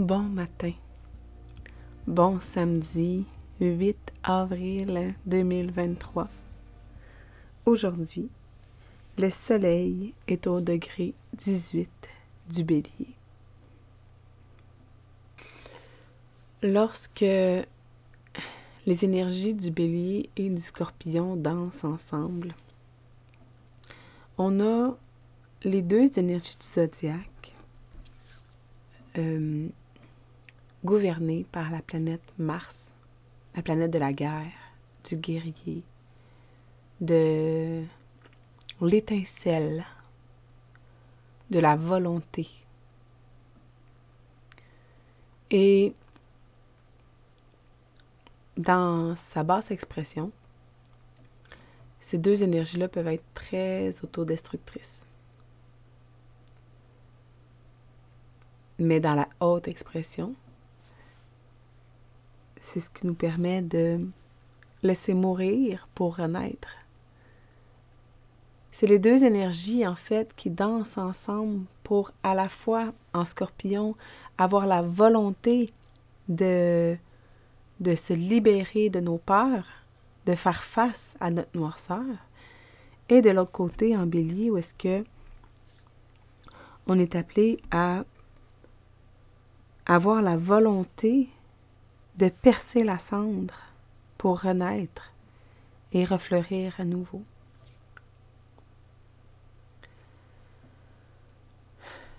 Bon matin. Bon samedi 8 avril 2023. Aujourd'hui, le soleil est au degré 18 du bélier. Lorsque les énergies du bélier et du scorpion dansent ensemble, on a les deux énergies du zodiaque euh, gouverné par la planète Mars, la planète de la guerre, du guerrier, de l'étincelle, de la volonté. Et dans sa basse expression, ces deux énergies-là peuvent être très autodestructrices. Mais dans la haute expression, c'est ce qui nous permet de laisser mourir pour renaître. C'est les deux énergies, en fait, qui dansent ensemble pour à la fois, en scorpion, avoir la volonté de, de se libérer de nos peurs, de faire face à notre noirceur, et de l'autre côté, en bélier, où est-ce que on est appelé à avoir la volonté de percer la cendre pour renaître et refleurir à nouveau.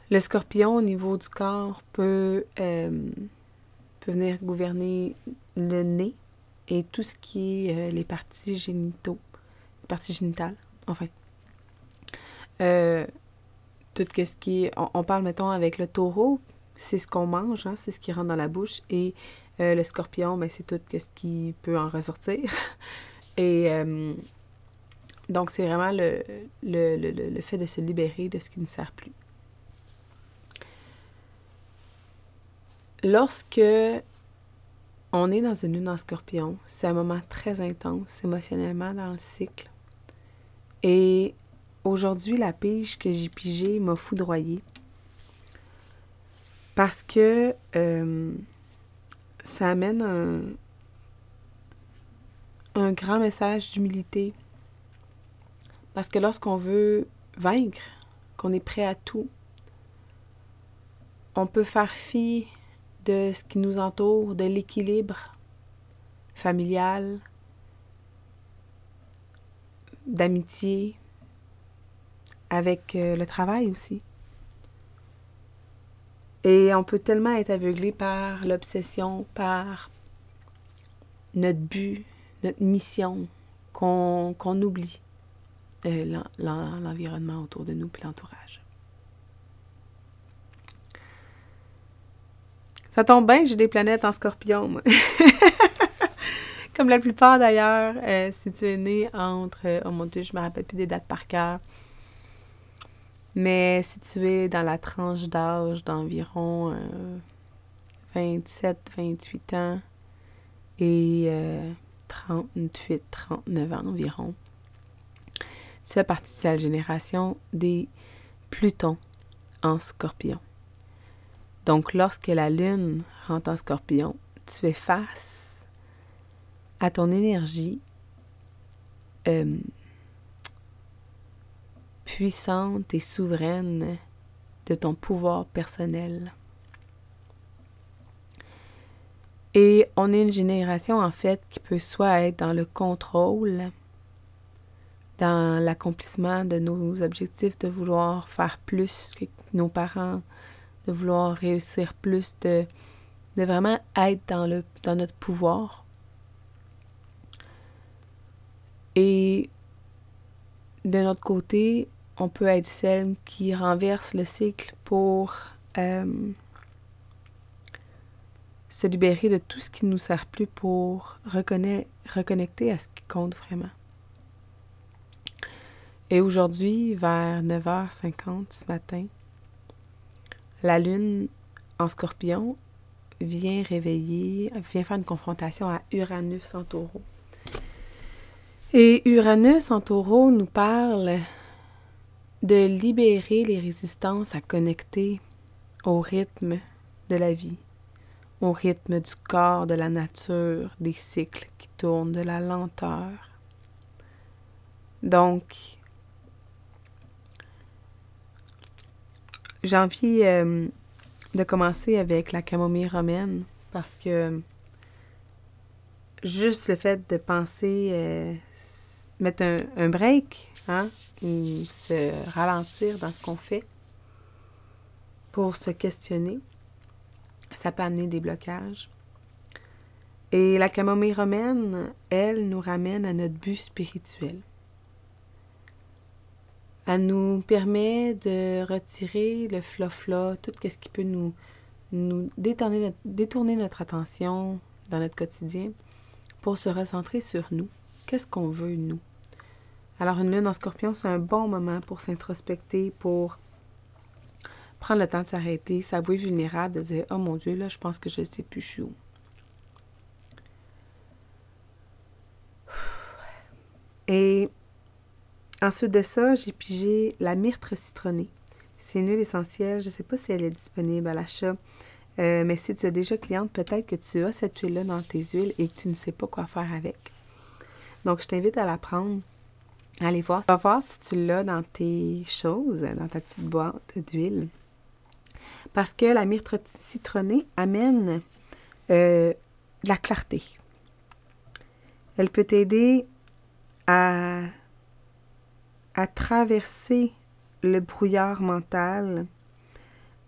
Le scorpion au niveau du corps peut, euh, peut venir gouverner le nez et tout ce qui est euh, les parties génitaux, les parties génitales, enfin. Euh, tout ce qui est, on, parle mettons avec le taureau, c'est ce qu'on mange, hein, c'est ce qui rentre dans la bouche et euh, le scorpion, ben, c'est tout ce qui peut en ressortir. Et euh, donc, c'est vraiment le, fait de se libérer de ce qui ne sert plus. Lorsque on est dans une lune en scorpion, c'est un moment très intense émotionnellement dans le cycle. Et aujourd'hui, la pige que j'ai pigée m'a foudroyée. Parce que euh, ça amène un, un grand message d'humilité. Parce que lorsqu'on veut vaincre, qu'on est prêt à tout, on peut faire fi de ce qui nous entoure, de l'équilibre familial, d'amitié, avec euh, le travail aussi. Et on peut tellement être aveuglé par l'obsession, par notre but, notre mission, qu'on oublie euh, l'environnement autour de nous et l'entourage. Ça tombe bien, j'ai des planètes en scorpion, moi. Comme la plupart d'ailleurs, euh, si tu es né entre, oh mon dieu, je me rappelle plus des dates par cœur, mais situé dans la tranche d'âge d'environ 27-28 euh, ans et 38-39 euh, ans environ. Tu fais partie de la génération des Plutons en scorpion. Donc, lorsque la Lune rentre en scorpion, tu fais face à ton énergie euh, puissante et souveraine de ton pouvoir personnel. Et on est une génération en fait qui peut soit être dans le contrôle, dans l'accomplissement de nos objectifs, de vouloir faire plus que nos parents, de vouloir réussir plus, de, vraiment être dans, le, dans notre pouvoir. Et de notre côté, on peut être celle qui renverse le cycle pour euh, se libérer de tout ce qui ne nous sert plus pour reconnecter à ce qui compte vraiment. Et aujourd'hui, vers 9h50 ce matin, la lune en scorpion vient réveiller, vient faire une confrontation à Uranus en taureau. Et Uranus en taureau nous parle de libérer les résistances à connecter au rythme de la vie, au rythme du corps, de la nature, des cycles qui tournent, de la lenteur. Donc, j'ai envie euh, de commencer avec la camomille romaine parce que juste le fait de penser, euh, mettre un, break, hein, ou se ralentir dans ce qu'on fait pour se questionner, ça peut amener des blocages. Et la camomille romaine, elle, nous ramène à notre but spirituel. Elle nous permet de retirer le flofla, tout ce qui peut nous, nous détourner, détourner notre attention dans notre quotidien pour se recentrer sur nous. Qu'est-ce qu'on veut, nous? Alors, une lune en scorpion, c'est un bon moment pour s'introspecter, pour prendre le temps de s'arrêter, s'avouer vulnérable, de dire Oh mon Dieu, là, je pense que je ne sais plus, je suis où. Et Ensuite de ça, j'ai pigé la myrte citronnée. C'est une huile essentielle. Je ne sais pas si elle est disponible à l'achat. Euh, mais si tu es déjà cliente, peut-être que tu as cette huile-là dans tes huiles et que tu ne sais pas quoi faire avec. Donc, je t'invite à la prendre, à aller voir. Va voir si tu l'as dans tes choses, dans ta petite boîte d'huile. Parce que la myrte citronnée amène euh, de la clarté. Elle peut t'aider à à traverser le brouillard mental,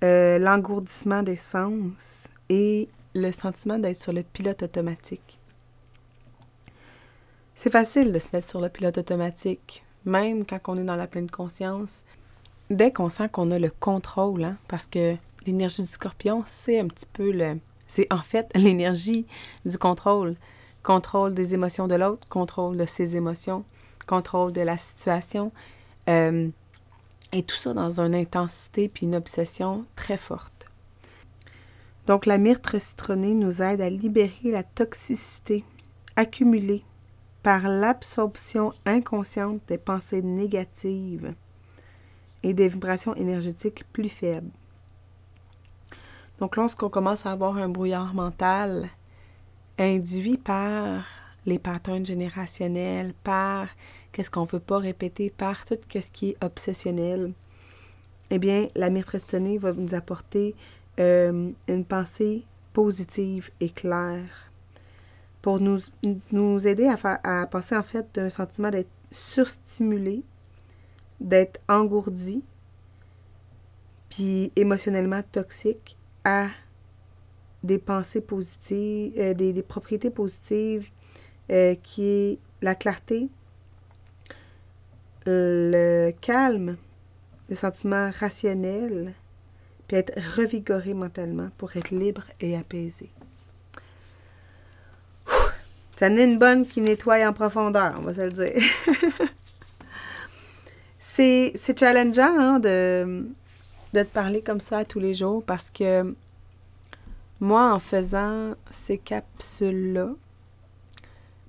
euh, l'engourdissement des sens et le sentiment d'être sur le pilote automatique. C'est facile de se mettre sur le pilote automatique, même quand on est dans la pleine conscience, dès qu'on sent qu'on a le contrôle, hein, parce que l'énergie du scorpion, c'est un petit peu le... C'est en fait l'énergie du contrôle. Contrôle des émotions de l'autre, contrôle de ses émotions, contrôle de la situation. Euh, et tout ça dans une intensité puis une obsession très forte. Donc la myrte citronnée nous aide à libérer la toxicité accumulée par l'absorption inconsciente des pensées négatives et des vibrations énergétiques plus faibles. Donc lorsqu'on commence à avoir un brouillard mental induit par les patterns générationnels, par qu'est-ce qu'on ne veut pas répéter, par tout ce qui est obsessionnel, eh bien, la métrestonée va nous apporter euh, une pensée positive et claire pour nous, nous aider à, à passer en fait d'un sentiment d'être surstimulé, d'être engourdi, puis émotionnellement toxique, à des pensées positives, euh, des, des, propriétés positives, euh, qui est la clarté, le calme, le sentiment rationnel, puis être revigoré mentalement pour être libre et apaisé. Ça n'est une bonne qui nettoie en profondeur, on va se le dire. c'est, challengeant hein, de, de te parler comme ça tous les jours parce que moi, en faisant ces capsules-là,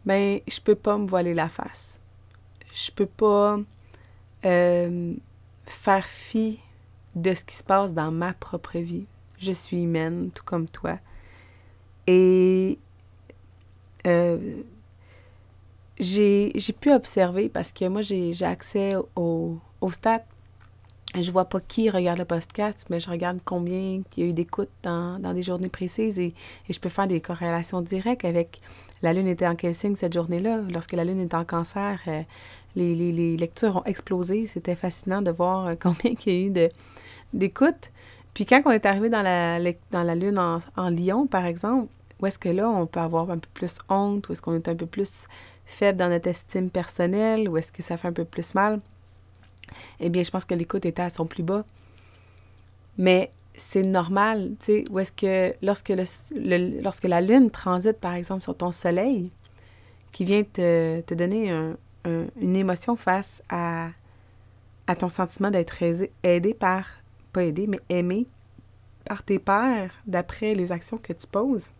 ben, je peux pas me voiler la face. Je peux pas euh, faire fi de ce qui se passe dans ma propre vie. Je suis humaine, tout comme toi. Et euh, j'ai pu observer, parce que moi, j'ai accès au, au stats je vois pas qui regarde le podcast, mais je regarde combien il y a eu d'écoutes dans, dans, des journées précises et, et, je peux faire des corrélations directes avec la Lune était en quel signe cette journée-là. Lorsque la Lune est en cancer, euh, les, les, lectures ont explosé. C'était fascinant de voir euh, combien il y a eu d'écoutes. Puis quand on est arrivé dans la, dans la Lune en, en Lion, par exemple, où est-ce que là, on peut avoir un peu plus honte, où est-ce qu'on est un peu plus faible dans notre estime personnelle, où est-ce que ça fait un peu plus mal, eh bien, je pense que l'écoute était à son plus bas. Mais c'est normal, tu sais, où est-ce que lorsque, le, lorsque la Lune transite, par exemple, sur ton Soleil, qui vient te, te donner une émotion face à, à ton sentiment d'être aidé par, pas aidé, mais aimé par tes pères d'après les actions que tu poses.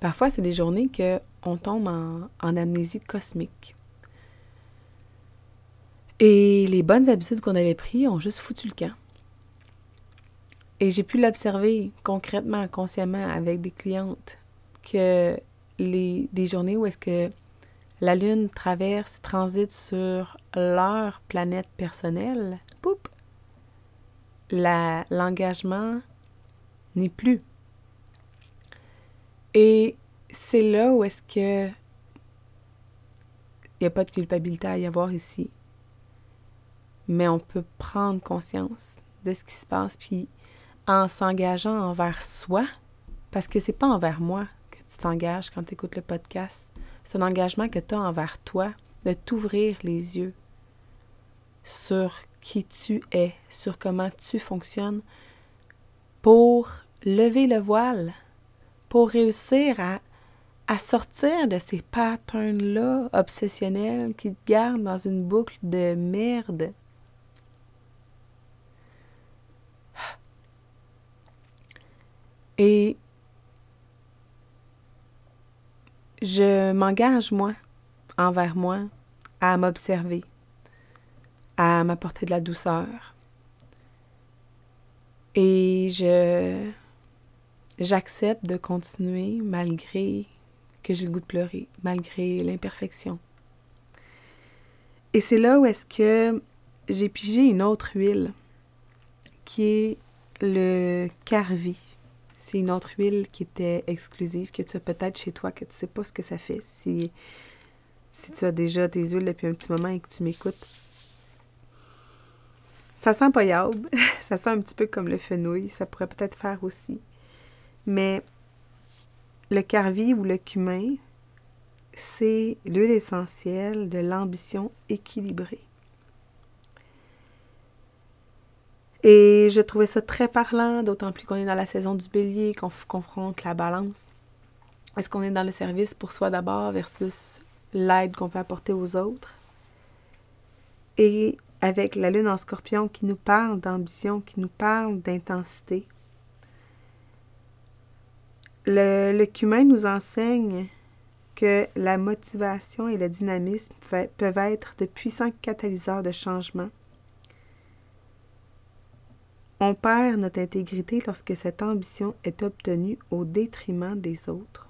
Parfois, c'est des journées qu'on tombe en, amnésie cosmique. Et les bonnes habitudes qu'on avait prises ont juste foutu le camp. Et j'ai pu l'observer concrètement, consciemment avec des clientes que les, des journées où est-ce que la Lune traverse, transite sur leur planète personnelle, l'engagement n'est plus. Et c'est là où est-ce que il n'y a pas de culpabilité à y avoir ici. Mais on peut prendre conscience de ce qui se passe, puis en s'engageant envers soi, parce que c'est pas envers moi que tu t'engages quand tu écoutes le podcast, c'est un engagement que tu as envers toi, de t'ouvrir les yeux sur qui tu es, sur comment tu fonctionnes, pour lever le voile, réussir à, à sortir de ces patterns-là obsessionnels qui te gardent dans une boucle de merde Et je m'engage, moi, envers moi, à m'observer, à m'apporter de la douceur. Et je j'accepte de continuer malgré que j'ai le goût de pleurer, malgré l'imperfection. Et c'est là où est-ce que j'ai pigé une autre huile qui est le carvi. C'est une autre huile qui était exclusive, que tu as peut-être chez toi, que tu sais pas ce que ça fait. Si, si tu as déjà tes huiles depuis un petit moment et que tu m'écoutes. Ça sent pas yaube. ça sent un petit peu comme le fenouil. Ça pourrait peut-être faire aussi. Mais le carvi ou le cumin, c'est l'huile essentielle de l'ambition équilibrée. Et je trouvais ça très parlant, d'autant plus qu'on est dans la saison du bélier, qu'on confronte la balance. Est-ce qu'on est dans le service pour soi d'abord versus l'aide qu'on veut apporter aux autres? Et avec la lune en scorpion qui nous parle d'ambition, qui nous parle d'intensité. Le, cumin nous enseigne que la motivation et le dynamisme peuvent être de puissants catalyseurs de changement on perd notre intégrité lorsque cette ambition est obtenue au détriment des autres.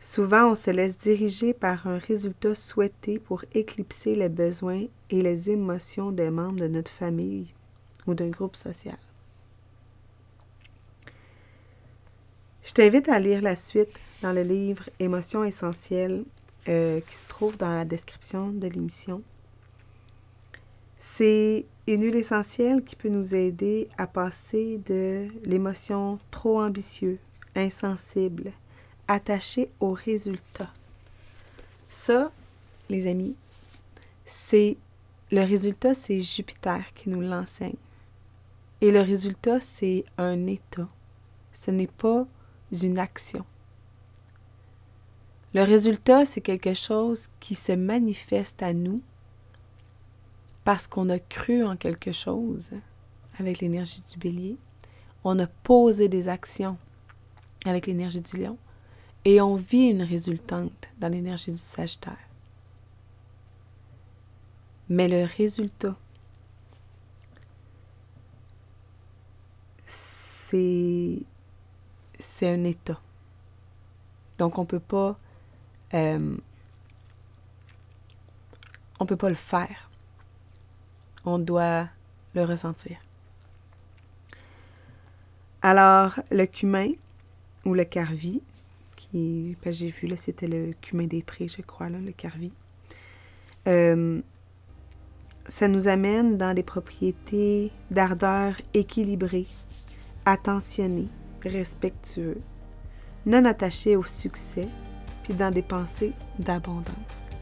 Souvent, on se laisse diriger par un résultat souhaité pour éclipser les besoins et les émotions des membres de notre famille ou d'un groupe social. Je t'invite à lire la suite dans le livre Émotions essentielles euh, qui se trouve dans la description de l'émission. C'est une huile essentielle qui peut nous aider à passer de l'émotion trop ambitieux, insensible, attaché au résultat. Ça, les amis, c'est le résultat, c'est Jupiter qui nous l'enseigne. Et le résultat, c'est un état. Ce n'est pas une action. Le résultat, c'est quelque chose qui se manifeste à nous parce qu'on a cru en quelque chose avec l'énergie du bélier, on a posé des actions avec l'énergie du lion et on vit une résultante dans l'énergie du sagittaire. Mais le résultat, c'est c'est un état. Donc on peut pas euh, on peut pas le faire on doit le ressentir. Alors, le cumin ou le carvi, qui, j'ai vu là, c'était le cumin des prés, je crois, là, le carvi. Euh, ça nous amène dans des propriétés d'ardeur équilibrée, attentionné, respectueux, non attaché au succès, puis dans des pensées d'abondance.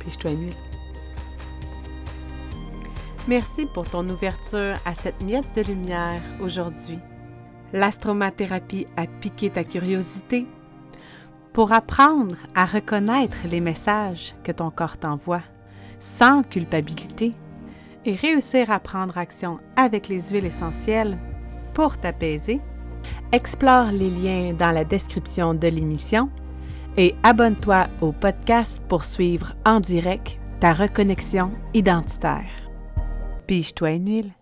Puis je dois Merci pour ton ouverture à cette miette de lumière aujourd'hui. L'astromathérapie a piqué ta curiosité pour apprendre à reconnaître les messages que ton corps t'envoie sans culpabilité et réussir à prendre action avec les huiles essentielles pour t'apaiser, explore les liens dans la description de l'émission et abonne-toi au podcast pour suivre en direct ta reconnexion identitaire. Pige-toi une huile.